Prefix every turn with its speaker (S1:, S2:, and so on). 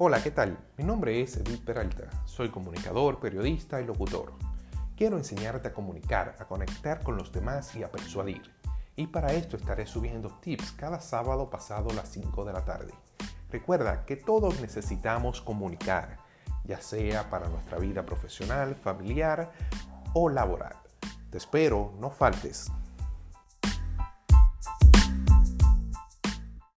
S1: Hola, ¿qué tal? Mi nombre es Edith Peralta. Soy comunicador, periodista y locutor. Quiero enseñarte a comunicar, a conectar con los demás y a persuadir. Y para esto estaré subiendo tips cada sábado pasado las 5 de la tarde. Recuerda que todos necesitamos comunicar, ya sea para nuestra vida profesional, familiar o laboral. Te espero, no faltes.